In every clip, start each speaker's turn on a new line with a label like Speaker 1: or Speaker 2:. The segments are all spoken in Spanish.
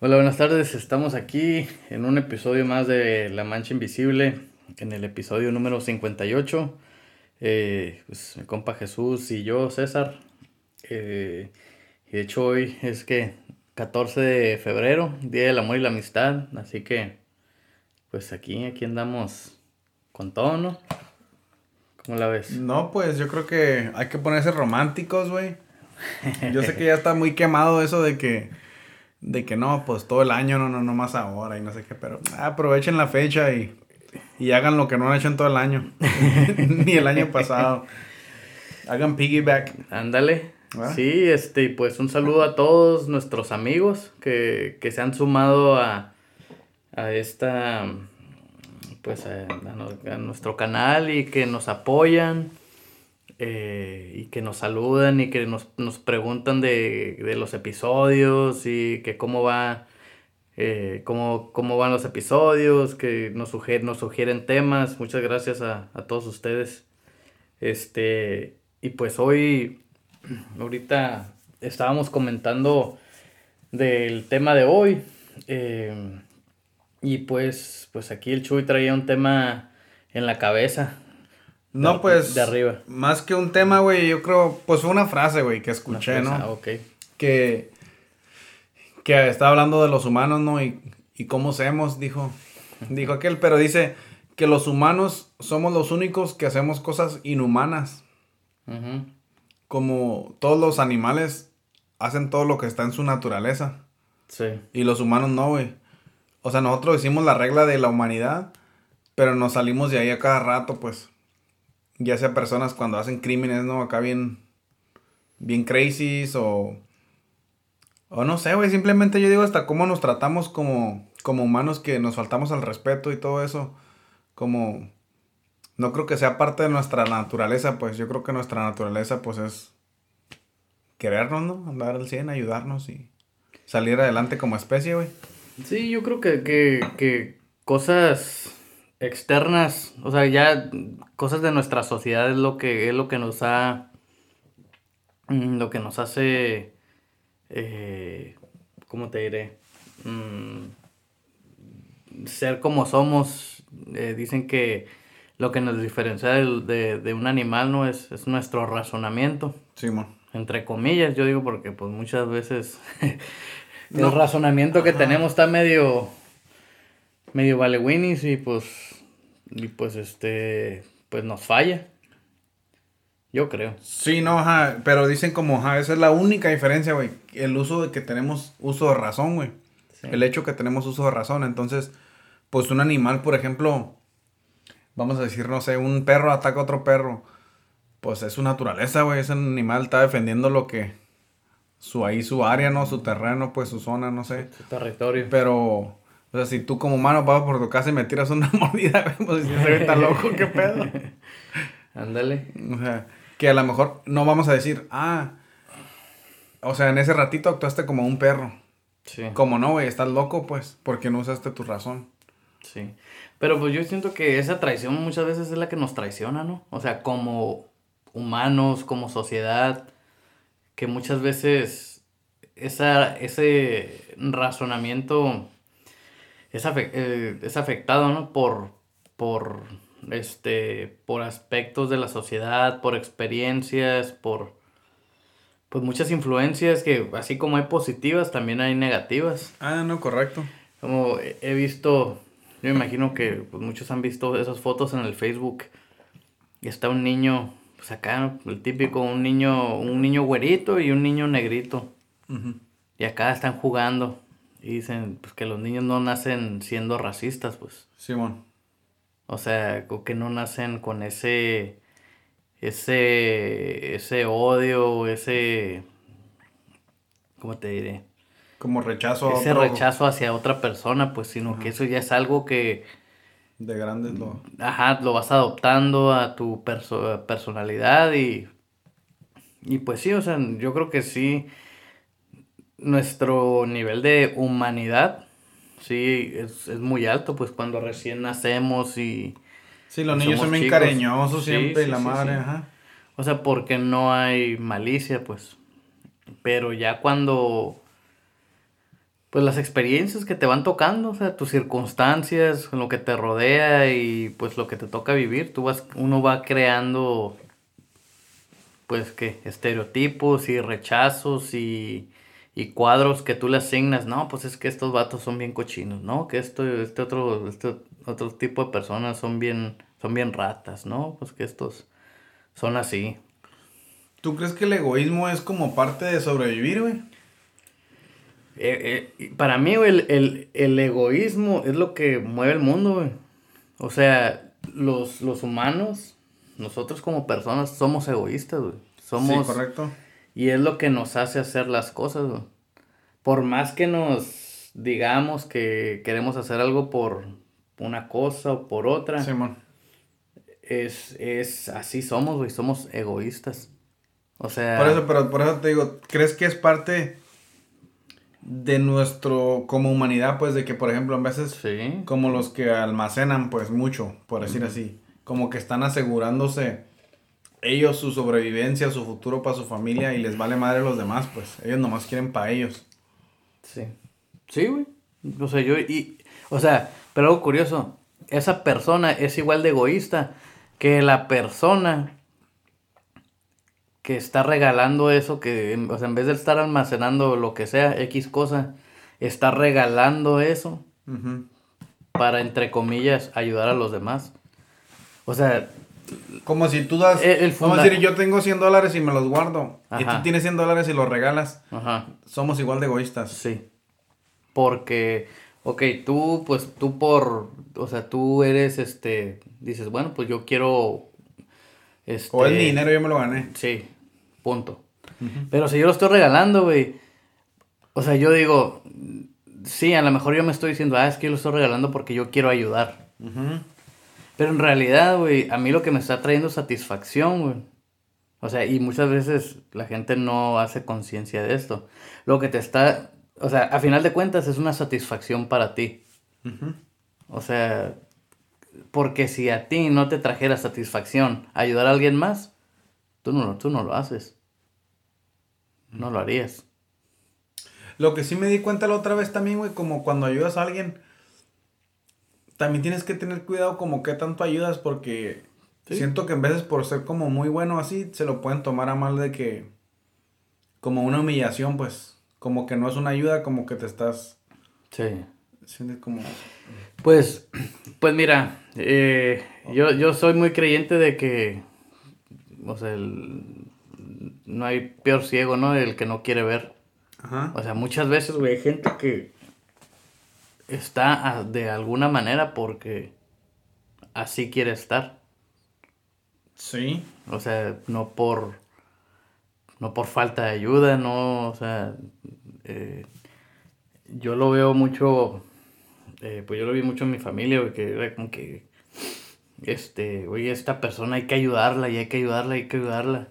Speaker 1: Hola, buenas tardes. Estamos aquí en un episodio más de La Mancha Invisible, en el episodio número 58. Eh, pues mi compa Jesús y yo, César. Eh, y de hecho hoy es que 14 de febrero, Día del Amor y la Amistad. Así que, pues aquí, aquí andamos con todo, ¿no? ¿Cómo la ves?
Speaker 2: No, pues yo creo que hay que ponerse románticos, güey. Yo sé que ya está muy quemado eso de que, de que no, pues todo el año, no, no, no más ahora y no sé qué, pero aprovechen la fecha y, y hagan lo que no han hecho en todo el año, ni el año pasado. Hagan piggyback.
Speaker 1: Ándale. Sí, este, pues un saludo a todos nuestros amigos que, que se han sumado a, a esta, pues a, a, nuestro canal y que nos apoyan eh, y que nos saludan y que nos, nos preguntan de, de, los episodios y que cómo va, eh, cómo, cómo, van los episodios, que nos, sugieren, nos sugieren temas. Muchas gracias a, a todos ustedes. Este, y pues hoy, ahorita estábamos comentando del tema de hoy. Eh, y pues, pues aquí el Chuy traía un tema en la cabeza.
Speaker 2: No,
Speaker 1: de,
Speaker 2: pues.
Speaker 1: De arriba.
Speaker 2: Más que un tema, güey, yo creo. Pues fue una frase, güey, que escuché, ¿no?
Speaker 1: Ah, ok.
Speaker 2: Que. Que estaba hablando de los humanos, ¿no? Y, y cómo somos, dijo. Dijo aquel, pero dice que los humanos somos los únicos que hacemos cosas inhumanas.
Speaker 1: Uh -huh.
Speaker 2: Como todos los animales hacen todo lo que está en su naturaleza.
Speaker 1: Sí.
Speaker 2: Y los humanos no, güey. O sea, nosotros hicimos la regla de la humanidad, pero nos salimos de ahí a cada rato, pues. Ya sea personas cuando hacen crímenes, ¿no? Acá bien, bien crazies o... O no sé, güey, simplemente yo digo hasta cómo nos tratamos como, como humanos que nos faltamos al respeto y todo eso. Como... No creo que sea parte de nuestra naturaleza, pues yo creo que nuestra naturaleza, pues es querernos, ¿no? Andar al 100, ayudarnos y salir adelante como especie, güey.
Speaker 1: Sí, yo creo que, que, que cosas externas, o sea, ya cosas de nuestra sociedad es lo que es lo que nos ha mm, lo que nos hace eh, ¿cómo te diré? Mm, ser como somos. Eh, dicen que lo que nos diferencia de, de, de un animal no es, es nuestro razonamiento.
Speaker 2: Sí, man.
Speaker 1: Entre comillas, yo digo porque pues muchas veces no. el razonamiento que Ajá. tenemos está medio medio valewinis y pues y pues este pues nos falla. Yo creo.
Speaker 2: Sí no pero dicen como esa es la única diferencia güey el uso de que tenemos uso de razón güey. Sí. el hecho que tenemos uso de razón. Entonces pues un animal por ejemplo vamos a decir no sé un perro ataca a otro perro pues es su naturaleza güey ese animal está defendiendo lo que su ahí su área no su terreno pues su zona no sé.
Speaker 1: Su territorio.
Speaker 2: Pero o sea, si tú como humano vas por tu casa y me tiras una mordida, pues si se está loco, qué pedo.
Speaker 1: Ándale.
Speaker 2: O sea, que a lo mejor no vamos a decir, ah, o sea, en ese ratito actuaste como un perro.
Speaker 1: Sí.
Speaker 2: Como no, güey, estás loco, pues, porque no usaste tu razón.
Speaker 1: Sí. Pero pues yo siento que esa traición muchas veces es la que nos traiciona, ¿no? O sea, como humanos, como sociedad, que muchas veces esa, ese razonamiento es, afect, eh, es afectado, ¿no? Por, por, este, por aspectos de la sociedad, por experiencias, por, pues muchas influencias que así como hay positivas, también hay negativas.
Speaker 2: Ah, no, correcto.
Speaker 1: Como he visto, yo me imagino que pues, muchos han visto esas fotos en el Facebook. Y está un niño, pues acá, el típico, un niño, un niño güerito y un niño negrito.
Speaker 2: Uh -huh.
Speaker 1: Y acá están jugando. Y dicen pues que los niños no nacen siendo racistas, pues.
Speaker 2: Simón.
Speaker 1: O sea, que no nacen con ese ese ese odio, ese ¿cómo te diré?
Speaker 2: Como rechazo
Speaker 1: ese rechazo hacia otra persona, pues, sino Ajá. que eso ya es algo que
Speaker 2: de grandes lo
Speaker 1: Ajá, lo vas adoptando a tu perso personalidad y y pues sí, o sea, yo creo que sí nuestro nivel de humanidad, sí, es, es, muy alto, pues cuando recién nacemos y...
Speaker 2: Sí, los niños son bien cariñosos siempre, sí, y la sí, madre, ajá.
Speaker 1: O sea, porque no hay malicia, pues. Pero ya cuando... pues las experiencias que te van tocando, o sea, tus circunstancias, lo que te rodea y pues lo que te toca vivir, tú vas, uno va creando pues que estereotipos y rechazos y, y, cuadros que tú le asignas, no, pues es que estos vatos son bien cochinos, no, que esto, este otro, este otro tipo de personas son bien, son bien ratas, ¿no? Pues que estos son así.
Speaker 2: ¿Tú crees que el egoísmo es como parte de sobrevivir, güey?
Speaker 1: Eh, eh, para mí, el, egoísmo es lo que mueve el mundo, güey. O sea, los, los humanos, nosotros como personas, somos egoístas, güey. Somos... Sí, correcto. Y es lo que nos hace hacer las cosas, güey. Por más que nos digamos que queremos hacer algo por una cosa o por otra. Simón. Es, es, así somos, güey, somos egoístas. O sea...
Speaker 2: Por eso, pero por eso te digo, ¿crees que es parte de nuestro, como humanidad, pues, de que, por ejemplo, a veces, como los que almacenan, pues, mucho, por decir así, como que están asegurándose ellos su sobrevivencia, su futuro para su familia y les vale madre los demás, pues, ellos nomás quieren para ellos.
Speaker 1: Sí. Sí, güey. O sea, yo, y, o sea, pero algo curioso, esa persona es igual de egoísta que la persona que está regalando eso, que o sea, en vez de estar almacenando lo que sea, X cosa, está regalando eso para, entre comillas, ayudar a los demás. O sea...
Speaker 2: Como si tú das... El, Vamos a decir, yo tengo 100 dólares y me los guardo. Y tú tienes 100 dólares y los regalas. Ajá. Somos igual de egoístas.
Speaker 1: Sí. Porque, ok, tú, pues tú por... O sea, tú eres, este... Dices, bueno, pues yo quiero...
Speaker 2: Este, o el dinero yo me lo gané.
Speaker 1: Sí, Punto. Pero si yo lo estoy regalando, güey. O sea, yo digo, sí, a lo mejor yo me estoy diciendo, ah, es que yo lo estoy regalando porque yo quiero ayudar. Pero en realidad, güey, a mí lo que me está trayendo satisfacción, güey. O sea, y muchas veces la gente no hace conciencia de esto. Lo que te está, o sea, a final de cuentas es una satisfacción para ti. O sea, porque si a ti no te trajera satisfacción ayudar a alguien más, tú no, tú no lo haces no lo harías.
Speaker 2: Lo que sí me di cuenta la otra vez también, güey, como cuando ayudas a alguien, también tienes que tener cuidado como qué tanto ayudas porque siento que en veces por ser como muy bueno así, se lo pueden tomar a mal de que, como una humillación, pues, como que no es una ayuda, como que te estás... Sí. Sientes como...
Speaker 1: Pues, pues mira, eh, yo, yo soy muy creyente de que, o sea, el, no hay peor ciego, ¿no? El que no quiere ver. Ajá. O sea, muchas veces, güey, hay gente que está de alguna manera porque así quiere estar. Sí. O sea, no por no por falta de ayuda, no, o sea, eh, yo lo veo mucho, eh, pues yo lo vi mucho en mi familia, que era como que, este, oye, esta persona hay que ayudarla y hay que ayudarla, hay que ayudarla.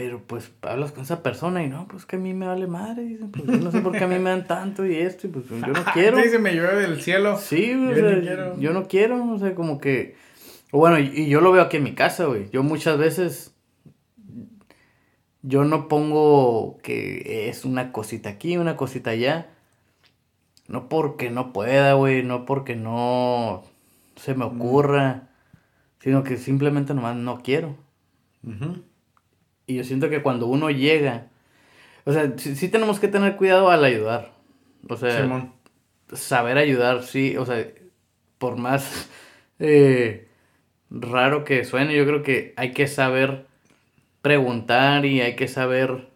Speaker 1: Pero pues hablas con esa persona y no, pues que a mí me vale madre. pues yo no sé por qué a mí me dan tanto y esto, y pues yo no quiero.
Speaker 2: Se me llueve del cielo.
Speaker 1: Sí, yo, no quiero. yo no quiero, o sea, como que. Bueno, y, yo lo veo aquí en mi casa, güey. Yo muchas veces. Yo no pongo que es una cosita aquí, una cosita allá. No porque no pueda, güey. No porque no se me ocurra. Sino que simplemente nomás no quiero. Ajá. Y yo siento que cuando uno llega, o sea, sí, tenemos que tener cuidado al ayudar. O sea, saber ayudar, sí, o sea, por más eh, raro que suene, yo creo que hay que saber preguntar y hay que saber,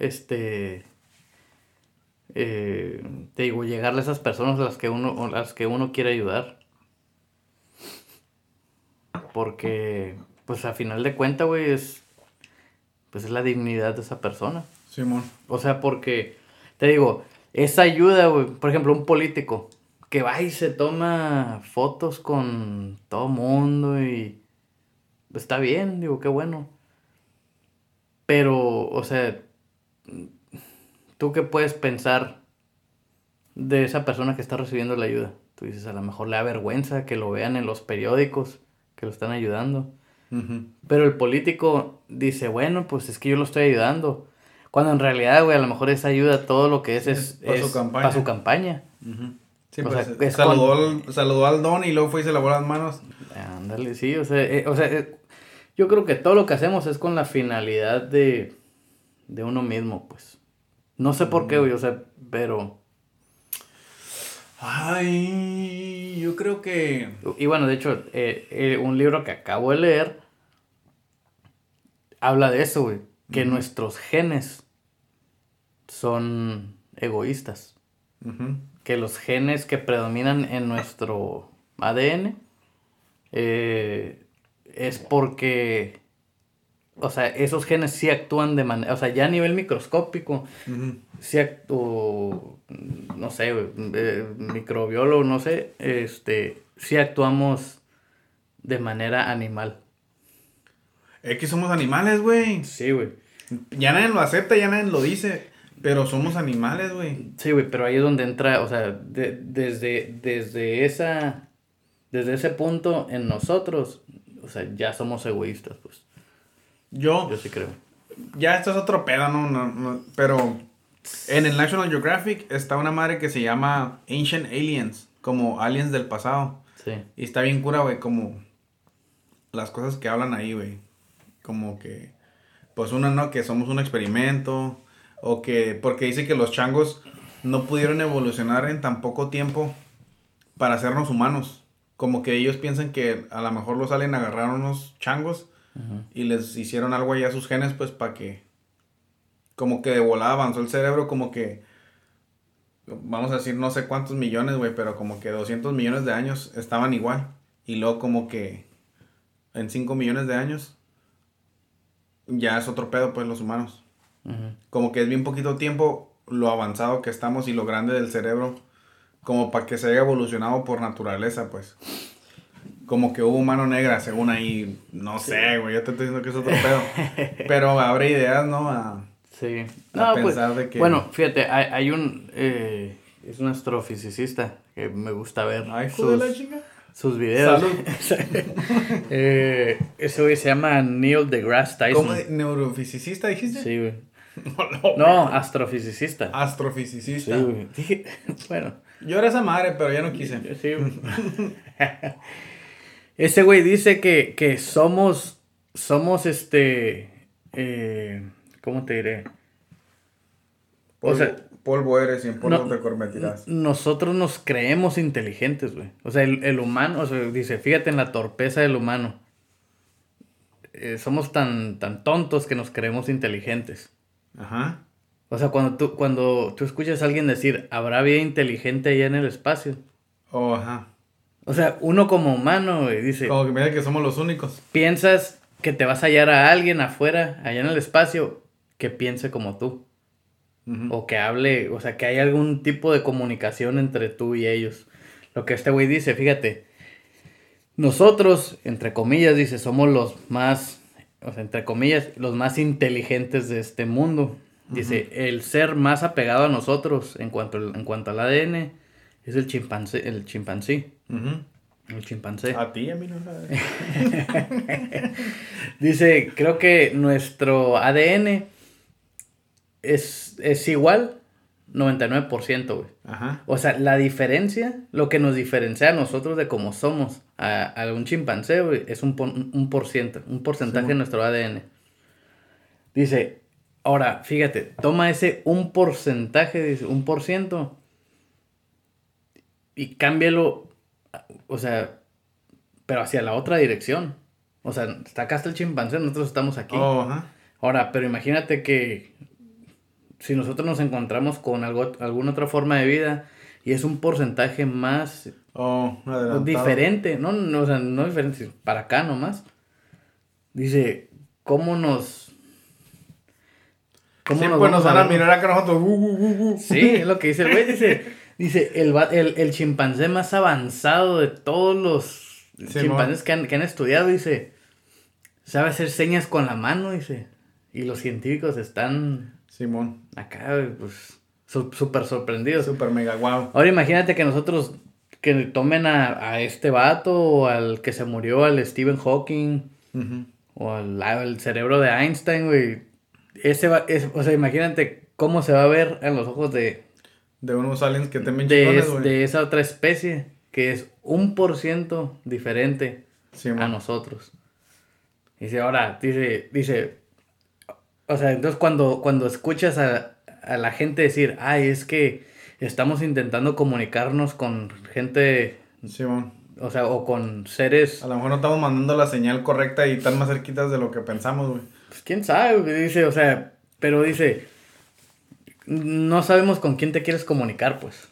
Speaker 1: este, eh, te digo, llegarle a esas personas a las que uno, a las que uno quiere ayudar. Porque, pues a final de cuentas, güey, es pues es la dignidad de esa persona. Simón. O sea, porque, te digo, esa ayuda, güey, por ejemplo, un político que va y se toma fotos con todo mundo y está bien, digo, qué bueno. Pero, o sea, ¿tú qué puedes pensar de esa persona que está recibiendo la ayuda? Tú dices, a lo mejor le da vergüenza que lo vean en los periódicos, que lo están ayudando. Pero el político dice, bueno, pues es que yo lo estoy ayudando. Cuando en realidad, güey, a lo mejor esa ayuda, todo lo que es, es, para, su campaña. su campaña.
Speaker 2: Sí, pues, saludó, al, saludó, al, don y luego fue y se lavó las manos.
Speaker 1: Ándale, sí, o sea, eh, o sea eh, yo creo que todo lo que hacemos es con la finalidad de, de uno mismo, pues. No sé por qué, güey, o sea, pero...
Speaker 2: Ay, yo creo que...
Speaker 1: Y bueno, de hecho, eh, un libro que acabo de leer habla de eso, güey. Que nuestros genes son egoístas. Que los genes que predominan en nuestro ADN eh, es porque, o sea, esos genes sí actúan de manera, o sea, ya a nivel microscópico, sí actúan, no sé, eh, microbiólogo, no sé, este, sí actuamos de manera animal.
Speaker 2: Es que somos animales, güey.
Speaker 1: Sí, güey.
Speaker 2: Ya nadie lo acepta, ya nadie lo dice. Pero somos animales, güey.
Speaker 1: Sí, güey, pero ahí es donde entra, o sea, desde, desde esa, desde ese punto en nosotros, o sea, ya somos egoístas, pues.
Speaker 2: Yo.
Speaker 1: Yo sí creo.
Speaker 2: Ya esto es otro pedo, ¿no? no, pero en el National Geographic está una madre que se llama Ancient Aliens, como aliens del pasado. Sí. Y está bien cura, güey, como las cosas que hablan ahí, güey. Como que, pues una, ¿no? Que somos un experimento o que, porque dice que los changos no pudieron evolucionar en tan poco tiempo para hacernos humanos. Como que ellos piensan que a lo mejor los salen agarrar unos changos y les hicieron algo allá a sus genes, pues para que, como que de volada avanzó el cerebro, como que, vamos a decir, no sé cuántos millones, güey, pero como que 200 millones de años estaban igual. Y luego como que en 5 millones de años ya es otro pedo, pues los humanos. Como que es bien poquito tiempo lo avanzado que estamos y lo grande del cerebro, como para que se haya evolucionado por naturaleza, pues. Como que hubo mano negra, según ahí, no sé, güey, yo te estoy diciendo que es otro pedo. Pero abre ideas, ¿no? A,
Speaker 1: sí. A pues, pensar de que... Bueno, fíjate, hay, hay un... Eh, es un astrofisicista que me gusta ver. Ay, sus, la chinga. sus videos. Eh, ese güey se llama Neil deGrasse Tyson.
Speaker 2: ¿Cómo? ¿Neurofisicista dijiste?
Speaker 1: Sí, güey. No, astrofisicista.
Speaker 2: Astrofisicista.
Speaker 1: Sí, bueno.
Speaker 2: Yo era esa madre, pero ya no quise. Sí,
Speaker 1: Ese güey dice que, que somos, somos este, eh, ¿cómo te diré?
Speaker 2: Polvo, o sea, polvo eres y en polvo te convertirás.
Speaker 1: Nosotros nos creemos inteligentes, güey. O sea, el, humano, o sea, dice, fíjate en la torpeza del humano. Eh, somos tan, tan tontos que nos creemos inteligentes. Ajá. O sea, cuando tú, cuando tú escuchas a alguien decir, ¿habrá vida inteligente allá en el espacio?
Speaker 2: Oh, ajá.
Speaker 1: O sea, uno como humano, dice...
Speaker 2: Como que mira que somos los únicos.
Speaker 1: Piensas que te vas a hallar a alguien afuera, allá en el espacio, que piense como tú. O que hable, o sea, que hay algún tipo de comunicación entre tú y ellos. Lo que este güey dice, fíjate, nosotros, entre comillas, dice, somos los más o sea, entre comillas, los más inteligentes de este mundo. Dice, el ser más apegado a nosotros en cuanto, en cuanto al ADN es el chimpancé. El chimpancé. El chimpancé.
Speaker 2: A ti, a mí no.
Speaker 1: Dice, creo que nuestro ADN es, es igual 99%, güey. Ajá. O sea, la diferencia, lo que nos diferencia a nosotros de cómo somos a, a un chimpancé, güey, es un, un, por ciento, un porcentaje de nuestro ADN. Dice, ahora, fíjate, toma ese un porcentaje, dice, un por ciento, y cámbialo, o sea, pero hacia la otra dirección. O sea, está acá hasta el chimpancé, nosotros estamos aquí. Oh, ajá. Ahora, pero imagínate que si nosotros nos encontramos con algo, alguna otra forma de vida y es un porcentaje más
Speaker 2: oh,
Speaker 1: diferente, no, no, o sea, no diferente, para acá nomás. Dice, ¿cómo nos...
Speaker 2: ¿Cómo nos, pues nos van a mirar acá nosotros. Uh, uh,
Speaker 1: uh, sí, es lo que dice el güey. Dice, dice el, el, chimpancé más avanzado de todos los chimpancés que han, que han estudiado, dice, sabe hacer señas con la mano, dice. Y los científicos están
Speaker 2: Simón.
Speaker 1: Acá, pues, súper sorprendido.
Speaker 2: Súper mega guau.
Speaker 1: Ahora imagínate que nosotros, que tomen a, este vato, o al que se murió, al Stephen Hawking, o al, cerebro de Einstein, güey. ese va, es, o sea, imagínate cómo se va a ver en los ojos de...
Speaker 2: De unos aliens que te
Speaker 1: de, de esa otra especie, que es un por ciento diferente a nosotros. Dice, ahora, dice, dice, o sea, entonces cuando, cuando escuchas a, a la gente decir, ay, es que estamos intentando comunicarnos con gente... Sí, O sea, o con seres...
Speaker 2: A lo mejor no estamos mandando la señal correcta y están más cerquitas de lo que pensamos, güey.
Speaker 1: Pues quién sabe, dice, o sea, pero dice, no sabemos con quién te quieres comunicar, pues.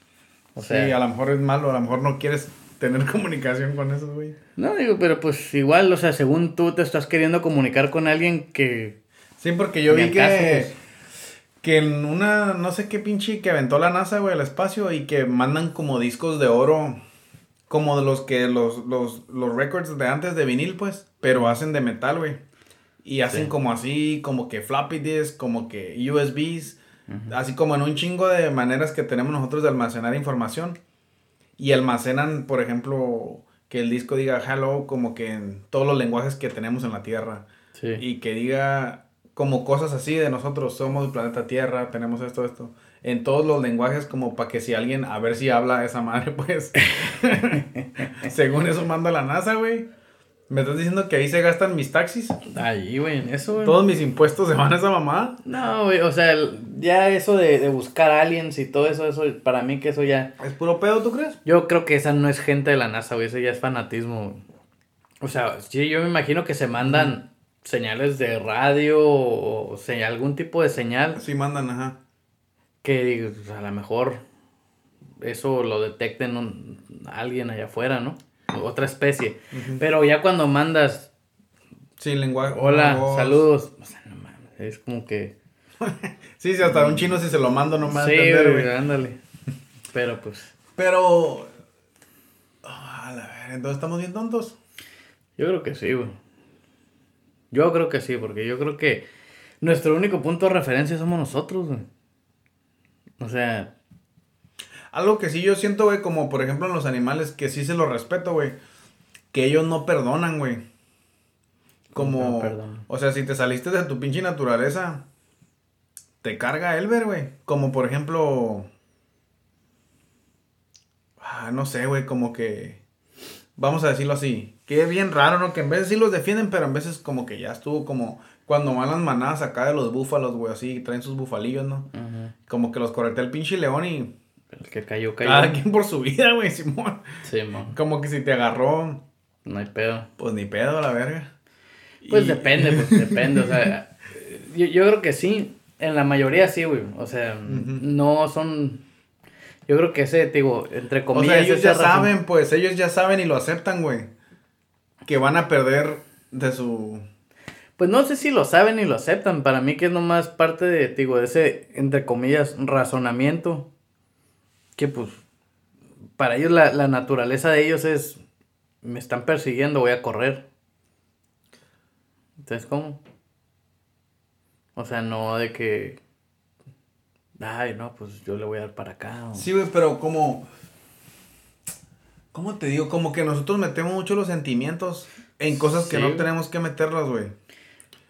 Speaker 2: O sea, sí, a lo mejor es malo, a lo mejor no quieres tener comunicación con eso, güey.
Speaker 1: No, digo, pero pues igual, o sea, según tú te estás queriendo comunicar con alguien que...
Speaker 2: Sí, porque yo vi que... Que en una, no sé qué pinche que aventó la NASA, güey, al espacio y que mandan como discos de oro, como de los que los, los, los records de antes de vinil, pues, pero hacen de metal, güey. Y hacen como así, como que floppy disk, como que USBs, así como en un chingo de maneras que tenemos nosotros de almacenar información. Y almacenan, por ejemplo, que el disco diga hello como que en todos los lenguajes que tenemos en la Tierra. Y que diga como cosas así de nosotros, somos el planeta Tierra, tenemos esto, esto, en todos los lenguajes como para que si alguien, a ver si habla esa madre, pues, según eso manda la NASA, güey. ¿Me estás diciendo que ahí se gastan mis taxis?
Speaker 1: Ahí, güey, eso, güey.
Speaker 2: ¿Todos mis impuestos se van a esa mamá?
Speaker 1: No, güey, o sea, ya eso de, de, buscar aliens y todo eso, eso, para mí que eso ya...
Speaker 2: ¿Es puro pedo, tú crees?
Speaker 1: Yo creo que esa no es gente de la NASA, güey, eso ya es fanatismo, O sea, sí, yo me imagino que se mandan señales de radio o algún tipo de señal.
Speaker 2: Sí, mandan, ajá.
Speaker 1: Que pues, a lo mejor eso lo detecten alguien allá afuera, ¿no? Otra especie. Pero ya cuando mandas...
Speaker 2: Sí, lenguaje.
Speaker 1: Hola, saludos. O sea, no mames, es como que...
Speaker 2: sí, sí, hasta un chino si se lo mando no me
Speaker 1: sí, entender, ándale. Pero pues...
Speaker 2: Pero... a ver, entonces estamos bien tontos.
Speaker 1: Yo creo que sí, güey. Yo creo que sí, porque yo creo que nuestro único punto de referencia somos nosotros, güey. O sea...
Speaker 2: Algo que sí yo siento, güey, como por ejemplo en los animales, que sí se los respeto, güey. Que ellos no perdonan, güey. Como... o sea, si te saliste de tu pinche naturaleza, te carga Elber, güey. Como por ejemplo... Ah, no sé, güey, como que... Vamos a decirlo así que es bien raro, ¿no? Que en veces sí los defienden, pero en veces como que ya estuvo como cuando van las manadas acá de los búfalos, güey, así, traen sus bufalillos, ¿no? Como que los corretea el pinche león y...
Speaker 1: El que cayó, cayó.
Speaker 2: Cada quien por su vida, güey, Simón. Sí, Como que si te agarró...
Speaker 1: No hay pedo.
Speaker 2: Pues ni pedo, la verga.
Speaker 1: Pues depende, pues depende, o sea... Yo, yo, creo que sí, en la mayoría sí, güey. O sea, no son... Yo creo que ese, digo, entre comillas... O sea,
Speaker 2: ellos ya saben, pues, ellos ya saben y lo aceptan, güey que van a perder de su...
Speaker 1: Pues no sé si lo saben y lo aceptan. Para mí que es nomás parte de, digo, de ese, entre comillas, razonamiento. Que pues, para ellos la, la naturaleza de ellos es, me están persiguiendo, voy a correr. Entonces, ¿cómo? O sea, no de que, ay, no, pues yo le voy a dar para acá.
Speaker 2: Sí, güey, pero como ¿Cómo te digo? Como que nosotros metemos mucho los sentimientos en cosas que no tenemos que meterlas, güey.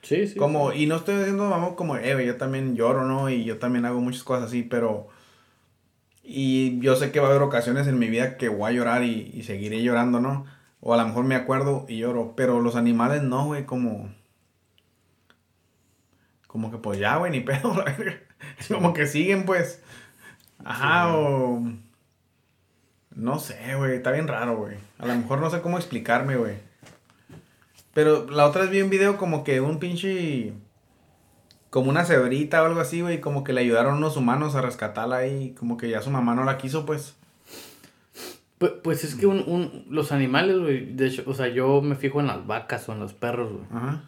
Speaker 2: Sí, sí. Como, y no estoy diciendo, vamos, como, eh, yo también lloro, ¿no? Y yo también hago muchas cosas así, pero. Y yo sé que va a haber ocasiones en mi vida que voy a llorar y, y seguiré llorando, ¿no? O a lo mejor me acuerdo y lloro, pero los animales no, güey, como. Como que pues ya, güey, ni pedo, como que siguen, pues. Ajá, o no sé, güey, está bien raro, güey. A lo mejor no sé cómo explicarme, güey. Pero la otra vez vi un video como que un pinche... Como una cebrita o algo así, güey. Como que le ayudaron unos humanos a rescatarla ahí. Como que ya su mamá no la quiso, pues.
Speaker 1: Pues, pues es que un, un, los animales, güey. De hecho, o sea, yo me fijo en las vacas o en los perros, güey. Ajá.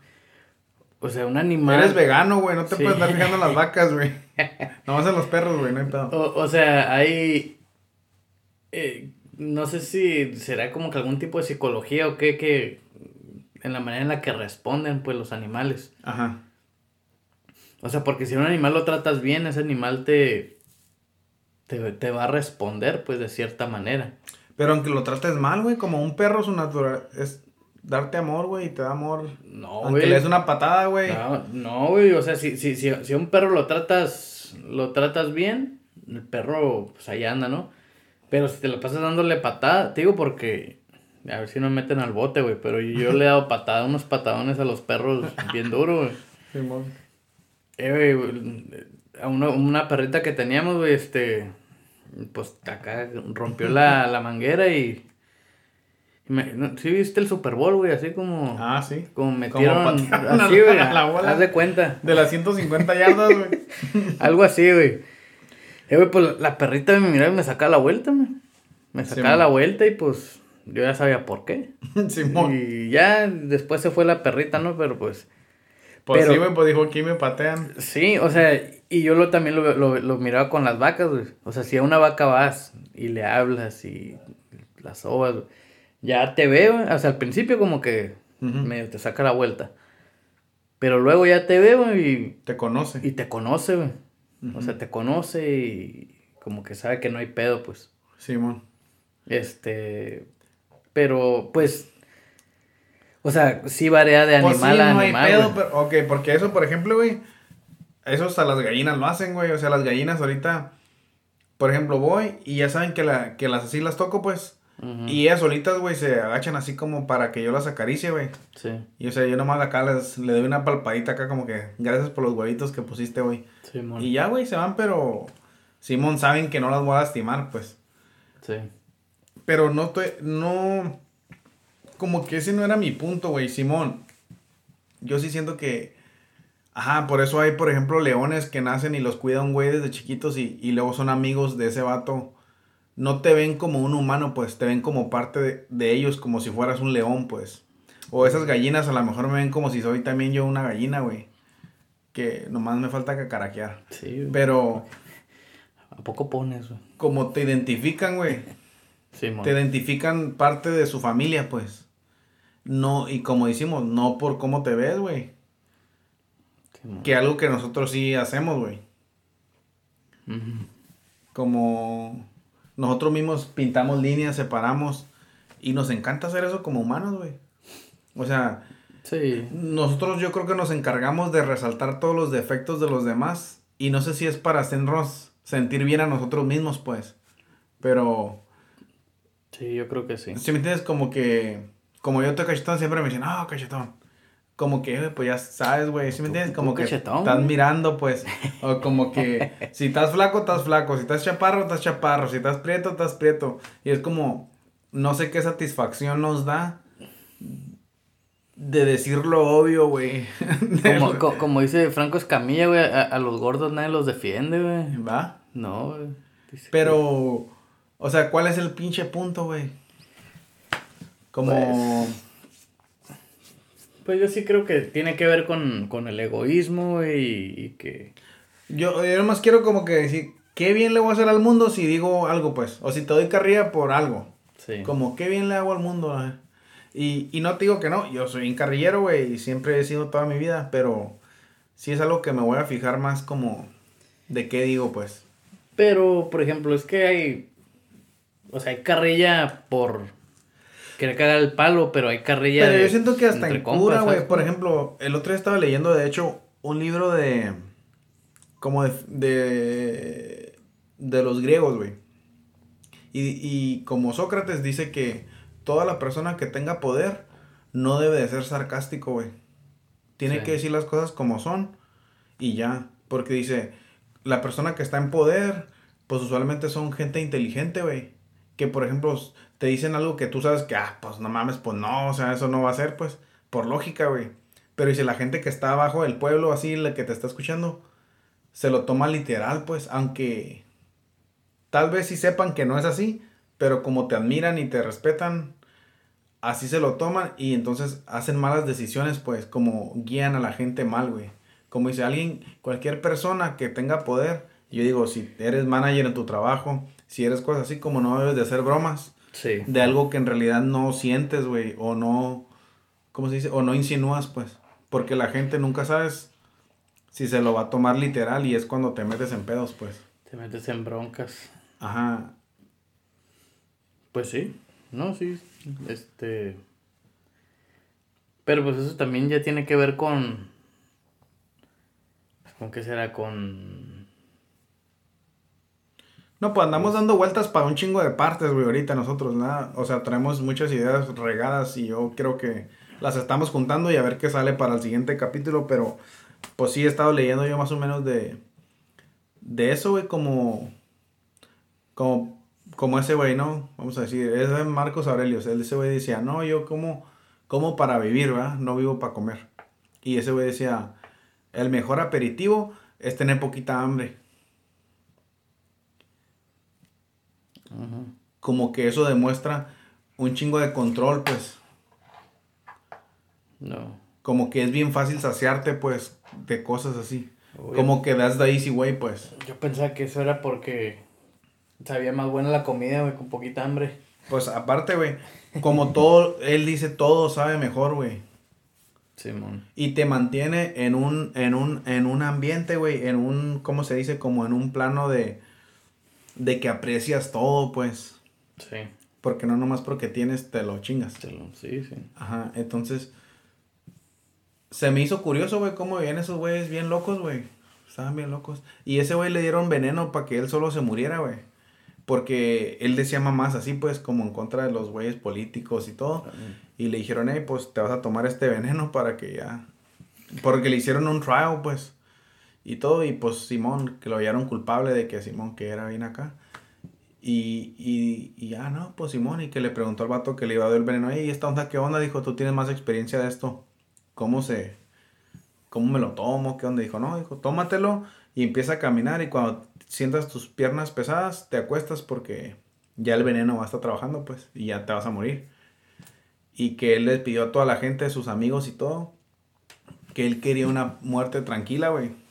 Speaker 1: O sea, un animal.
Speaker 2: Eres vegano, güey. No te puedes estar fijando en las vacas, güey. Nomás en los perros, güey. No hay pedo.
Speaker 1: O, o sea, hay eh, no sé si será como que algún tipo de psicología o qué, que en la manera en la que responden pues los animales. Ajá. O sea, porque si un animal lo tratas bien, ese animal te, te, va a responder pues de cierta manera.
Speaker 2: Pero aunque lo trates mal, güey, como un perro su natural es darte amor, güey, y te da amor. No, güey. Aunque le des una patada, güey.
Speaker 1: No, güey, o sea, si, si, si, si un perro lo tratas, lo tratas bien, el perro, pues ahí anda, ¿no? Pero si te lo pasas dándole patada, te digo porque, a ver si no me meten al bote, güey, pero yo le he dado patada, unos patadones a los perros bien duro, güey. Sí, eh, güey, a una, una perrita que teníamos, güey, este, pues acá rompió la, la manguera y ¿Sí viste el Super Bowl, güey? Así como.
Speaker 2: Ah, sí.
Speaker 1: Como metieron. así, güey. La bola. Haz de cuenta.
Speaker 2: De las 150 yardas, güey.
Speaker 1: Algo así, güey. Eh, güey, pues la perrita me miraba y me sacaba la vuelta, güey. Me sacaba la vuelta y pues yo ya sabía por qué. Simón. Y ya después se fue la perrita, ¿no? Pero pues.
Speaker 2: Pues sí, güey, pues dijo aquí me patean.
Speaker 1: Sí, o sea, y yo lo, también lo, lo, lo miraba con las vacas, güey. O sea, si a una vaca vas y le hablas y las sobas, güey ya te veo, o sea, al principio como que medio te saca la vuelta. Pero luego ya te veo y...
Speaker 2: Te conoce.
Speaker 1: Y te conoce, güey. O sea, te conoce y como que sabe que no hay pedo, pues.
Speaker 2: Simón.
Speaker 1: Este... Pero, pues... O sea, sí varía de pues animal a animal. Hay pedo,
Speaker 2: pero, ok, porque eso, por ejemplo, güey... Eso hasta las gallinas lo hacen, güey. O sea, las gallinas ahorita... Por ejemplo, voy y ya saben que, la, que las así las toco, pues y ellas solitas, güey, se agachan así como para que yo las acaricie, güey. Sí. Y o sea, yo nomás acá les, le doy una palpadita acá como que gracias por los huevitos que pusiste, güey. Simón. Y ya, güey, se van, pero Simón saben que no las voy a lastimar, pues. Sí. Pero no estoy, no, como que ese no era mi punto, güey, Simón. Yo sí siento que, ajá, por eso hay, por ejemplo, leones que nacen y los cuida un güey desde chiquitos y, y luego son amigos de ese vato no te ven como un humano, pues te ven como parte de, ellos, como si fueras un león, pues. O esas gallinas a lo mejor me ven como si soy también yo una gallina, güey. Que nomás me falta cacaraquear. Sí. Pero...
Speaker 1: ¿A poco pones, güey?
Speaker 2: Como te identifican, güey. Sí, te identifican parte de su familia, pues. No, y como decimos, no por cómo te ves, güey. que algo que nosotros sí hacemos, güey. Como nosotros mismos pintamos líneas, separamos. Y nos encanta hacer eso como humanos, güey. O sea, sí. nosotros yo creo que nos encargamos de resaltar todos los defectos de los demás. Y no sé si es para hacernos sentir bien a nosotros mismos, pues. Pero...
Speaker 1: Sí, yo creo que sí.
Speaker 2: Si me entiendes, como que... Como yo te cachetón, siempre me dicen, no, cachetón como que, pues ya sabes, güey, ¿sí me entiendes? Como que estás mirando, pues, o como que si estás flaco, estás flaco, si estás chaparro, estás chaparro, si estás prieto, estás prieto. Y es como, no sé qué satisfacción nos da de decir lo obvio, güey.
Speaker 1: Como, dice Franco Escamilla, güey, a, los gordos nadie los defiende, güey. ¿Va? No, güey.
Speaker 2: Pero, o sea, ¿cuál es el pinche punto, güey? Como... Pues,
Speaker 1: pues yo sí creo que tiene que ver con, el egoísmo y, que...
Speaker 2: Yo, yo nomás quiero como que decir, qué bien le voy a hacer al mundo si digo algo, pues. O si te doy carrilla por algo. Sí. Como, qué bien le hago al mundo. Y, y no te digo que no, yo soy un carrillero, güey, y siempre he sido toda mi vida, pero sí es algo que me voy a fijar más como de qué digo, pues.
Speaker 1: Pero, por ejemplo, es que hay, o sea, hay carrilla por, Quería cagar el palo, pero hay carrilla.
Speaker 2: Pero yo siento que hasta en cura, güey. Por ejemplo, el otro día estaba leyendo, de hecho, un libro de. Como de. De, de los griegos, güey. Y, y como Sócrates dice que toda la persona que tenga poder no debe de ser sarcástico, güey. Tiene que decir las cosas como son y ya. Porque dice, la persona que está en poder, pues usualmente son gente inteligente, güey. Que por ejemplo te dicen algo que tú sabes que, ah, pues no mames, pues no, o sea, eso no va a ser, pues, por lógica, güey. Pero dice la gente que está abajo del pueblo, así, la que te está escuchando, se lo toma literal, pues, aunque tal vez sí sepan que no es así, pero como te admiran y te respetan, así se lo toman y entonces hacen malas decisiones, pues, como guían a la gente mal, güey. Como dice alguien, cualquier persona que tenga poder, yo digo, si eres manager en tu trabajo, si eres cosas así, como no debes de hacer bromas, de algo que en realidad no sientes, güey, o no, ¿cómo se dice? O no insinúas, pues. Porque la gente nunca sabes si se lo va a tomar literal y es cuando te metes en pedos, pues.
Speaker 1: Te metes en broncas. Ajá. Pues sí, no, sí, este... Pero pues eso también ya tiene que ver con... ¿Con qué será? Con...
Speaker 2: No, pues andamos dando vueltas para un chingo de partes, güey, ahorita nosotros, nada. O sea, traemos muchas ideas regadas y yo creo que las estamos juntando y a ver qué sale para el siguiente capítulo, pero pues sí he estado leyendo yo más o menos de, de eso, güey, como, como, como ese güey, ¿no? Vamos a decir, es de Marcos Aurelius, ese güey decía, no, yo como, como para vivir, ¿verdad? No vivo para comer. Y ese güey decía, el mejor aperitivo es tener poquita hambre. Como que eso demuestra un chingo de control, pues. No. Como que es bien fácil saciarte, pues, de cosas así. Como que das the easy way, pues.
Speaker 1: Yo pensaba que eso era porque sabía más buena la comida, güey, con poquita hambre.
Speaker 2: Pues aparte, güey, como todo, él dice todo sabe mejor, güey. Simón. y te mantiene en un, en un, en un ambiente, güey, en un, ¿cómo se dice? Como en un plano de, de que aprecias todo, pues. Sí. Porque no nomás porque tienes, te lo chingas. sí, sí. Ajá, entonces, se me hizo curioso, güey, cómo vivían esos güeyes bien locos, güey. Estaban bien locos. Y ese güey le dieron veneno para que él solo se muriera, güey. Porque él decía mamás así, pues, como en contra de los güeyes políticos y todo. Y le dijeron, hey, pues te vas a tomar este veneno para que ya. Porque le hicieron un trial, pues. Y todo. Y pues Simón, que lo hallaron culpable de que Simón, que era bien acá. Y, y, y ya, no, pues Simón, y que le preguntó al vato que le iba a dar el veneno. ¿y esta onda qué onda? Dijo, tú tienes más experiencia de esto cómo se, cómo me lo tomo, qué onda. Dijo, no, dijo, tómatelo y empieza a caminar y cuando sientas tus piernas pesadas, te acuestas porque ya el veneno va a estar trabajando, pues, y ya te vas a morir. Y que él les pidió a toda la gente, sus amigos y todo, que él quería una muerte tranquila, güey.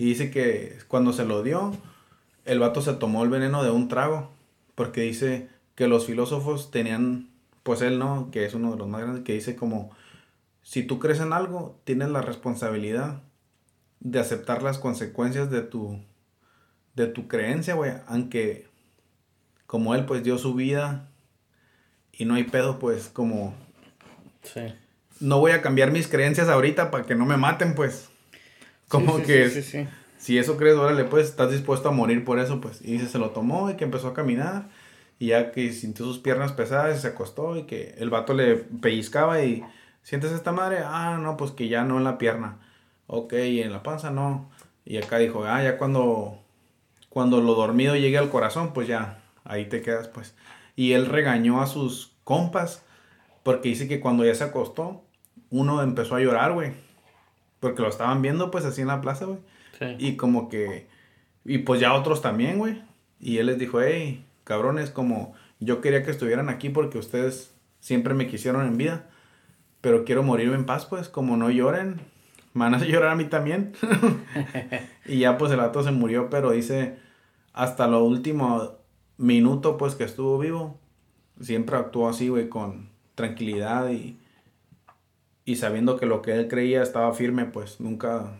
Speaker 2: Y dice que cuando se lo dio, el vato se tomó el veneno de un trago, porque dice que los filósofos tenían, pues él no, que es uno de los más grandes, que dice como si tú crees en algo, tienes la responsabilidad de aceptar las consecuencias de tu, de tu creencia, güey. Aunque como él pues dio su vida y no hay pedo, pues como... Sí. No voy a cambiar mis creencias ahorita para que no me maten, pues. Como que... si eso crees, órale, pues estás dispuesto a morir por eso, pues. Y se lo tomó y que empezó a caminar. Y ya que sintió sus piernas pesadas y se acostó y que el vato le pellizcaba y ¿Sientes esta madre? Ah, no, pues que ya no en la pierna. Ok, y en la panza no. Y acá dijo, ah, ya cuando, cuando lo dormido llegue al corazón, pues ya, ahí te quedas, pues. Y él regañó a sus compas, porque dice que cuando ya se acostó, uno empezó a llorar, güey. Porque lo estaban viendo, pues, así en la plaza, güey. Sí. Y como que, y pues ya otros también, güey. Y él les dijo, hey, cabrones, como yo quería que estuvieran aquí porque ustedes siempre me quisieron en vida pero quiero morirme en paz, pues, como no lloren, van a llorar a mí también. y ya pues el vato se murió, pero dice, hasta lo último minuto pues que estuvo vivo, siempre actuó así, güey, con tranquilidad y, y sabiendo que lo que él creía estaba firme, pues nunca...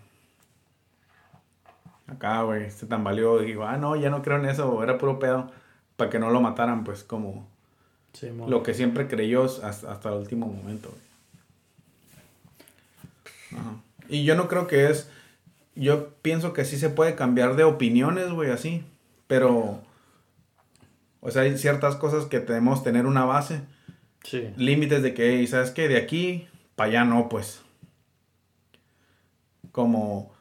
Speaker 2: Acá, güey, se tambaleó y dijo, ah, no, ya no creo en eso, era puro pedo, para que no lo mataran, pues como... lo que siempre creyó hasta, hasta el último momento, güey. Y yo no creo que es. Yo pienso que sí se puede cambiar de opiniones, güey, así. Pero. O sea, hay ciertas cosas que tenemos tener una base. Sí. Límites de que, ¿sabes qué? De aquí para allá no, pues. Como.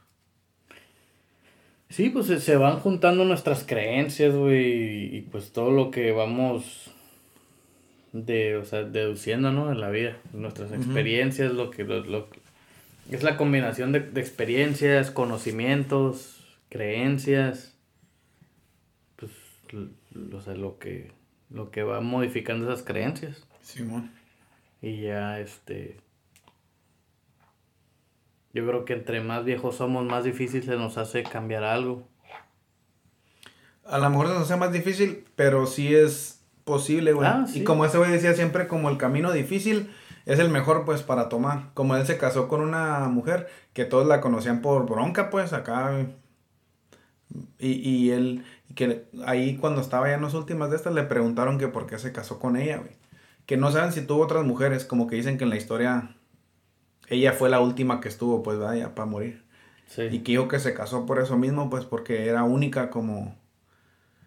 Speaker 1: Sí, pues se van juntando nuestras creencias, güey, y pues todo lo que vamos de, o sea, deduciendo, ¿no? En la vida, nuestras experiencias, lo que, lo, es la combinación de, experiencias, conocimientos, creencias, pues, o sea, lo que, lo que va modificando esas creencias. Simón. Y ya, este... Yo creo que entre más viejos somos, más difícil se nos hace cambiar algo.
Speaker 2: A lo mejor se nos hace más difícil, pero sí es posible, güey. Ah, y como ese güey decía siempre, como el camino difícil es el mejor pues para tomar. Como él se casó con una mujer que todos la conocían por bronca pues acá. Y, y él, que ahí cuando estaba ya en las últimas de estas le preguntaron que por qué se casó con ella, güey. que no saben si tuvo otras mujeres, como que dicen que en la historia ella fue la última que estuvo, pues, vaya, para morir. Sí. Y que dijo que se casó por eso mismo, pues, porque era única como...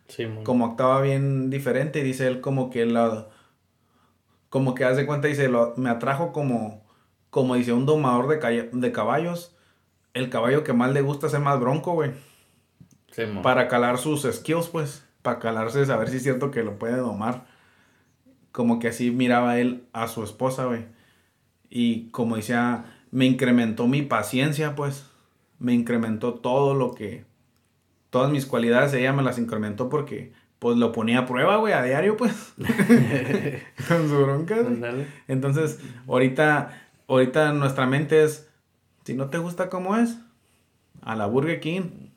Speaker 2: Sí, como actuaba bien diferente, y dice él como que la... Como que hace cuenta, dice, lo, me atrajo como... Como dice, un domador de, de caballos. El caballo que más le gusta es el más bronco, güey. Sí, para calar sus skills, pues. Para calarse, saber si es cierto que lo puede domar. Como que así miraba él a su esposa, güey. Y como decía, me incrementó mi paciencia, pues. Me incrementó todo lo que... Todas mis cualidades ella me las incrementó porque pues lo ponía a prueba, güey, a diario, pues. Con su bronca. Entonces, ahorita, ahorita nuestra mente es, si no te gusta cómo es, a la Burger King,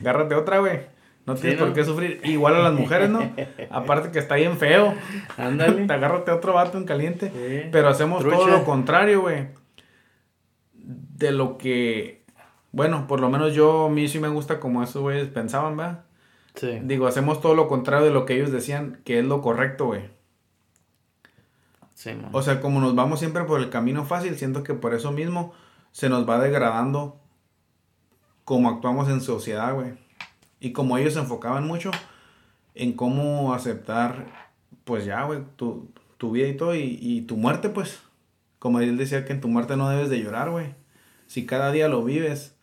Speaker 2: agárrate otra, güey. No tienes por qué sufrir. Igual a las mujeres, ¿no? Aparte que está bien feo. Ándale. Te agárrate otro vato en caliente. Pero hacemos todo lo contrario, güey. De lo que. Bueno, por lo menos yo, a mí sí me gusta como esos güeyes pensaban, ¿verdad? Sí. Digo, hacemos todo lo contrario de lo que ellos decían que es lo correcto, güey. Sí, O sea, como nos vamos siempre por el camino fácil, siento que por eso mismo se nos va degradando como actuamos en sociedad, güey. Y como ellos se enfocaban mucho en cómo aceptar, pues ya, güey, tu, vida y todo, y, tu muerte, pues. Como él decía que en tu muerte no debes de llorar, güey. Si cada día lo vives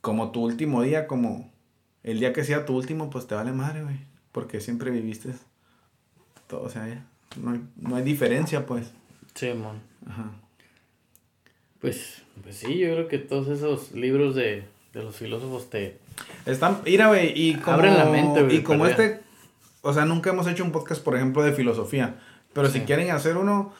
Speaker 2: como tu último día, como el día que sea tu último, pues te vale madre, güey. Porque siempre viviste todo, o sea, ya. No hay, no hay diferencia, pues. Sí, man.
Speaker 1: Ajá. Pues, pues sí, yo creo que todos esos libros de, de los filósofos te,
Speaker 2: están, mira, güey, y como... Abren la mente, güey. Y como este, o sea, nunca hemos hecho un podcast, por ejemplo, de filosofía. Pero si quieren hacer uno,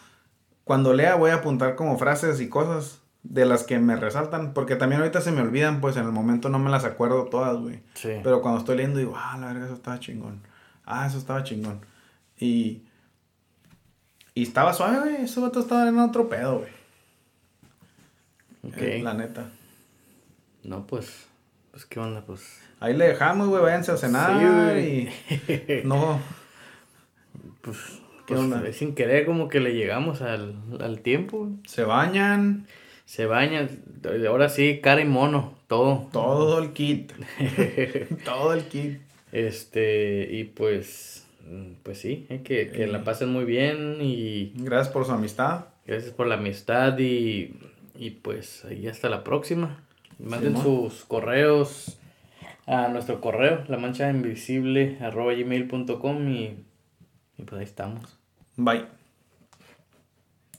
Speaker 2: cuando lea voy a apuntar como frases y cosas de las que me resaltan. Porque también ahorita se me olvidan, pues en el momento no me las acuerdo todas, güey. Sí. Pero cuando estoy leyendo digo, ah, la verdad, eso estaba chingón. Ah, eso estaba chingón. Y... Y estaba suave, güey. Ese vato estaba en otro pedo, güey. Ok. Eh, la neta.
Speaker 1: No, pues... Pues, qué onda, pues.
Speaker 2: Ahí le dejamos, güey, váyanse a cenar y. No.
Speaker 1: Pues, ¿qué pues, onda? Sin querer, como que le llegamos al, al tiempo.
Speaker 2: Se bañan.
Speaker 1: Se bañan. Ahora sí, cara y mono, todo.
Speaker 2: Todo el kit. todo el kit.
Speaker 1: Este, y pues. Pues sí, eh, que, que la pasen muy bien y.
Speaker 2: Gracias por su amistad.
Speaker 1: Gracias por la amistad y. Y pues ahí hasta la próxima. Manden sus correos a nuestro correo, la mancha invisible arroba gmail.com y, y pues ahí estamos.
Speaker 2: Bye.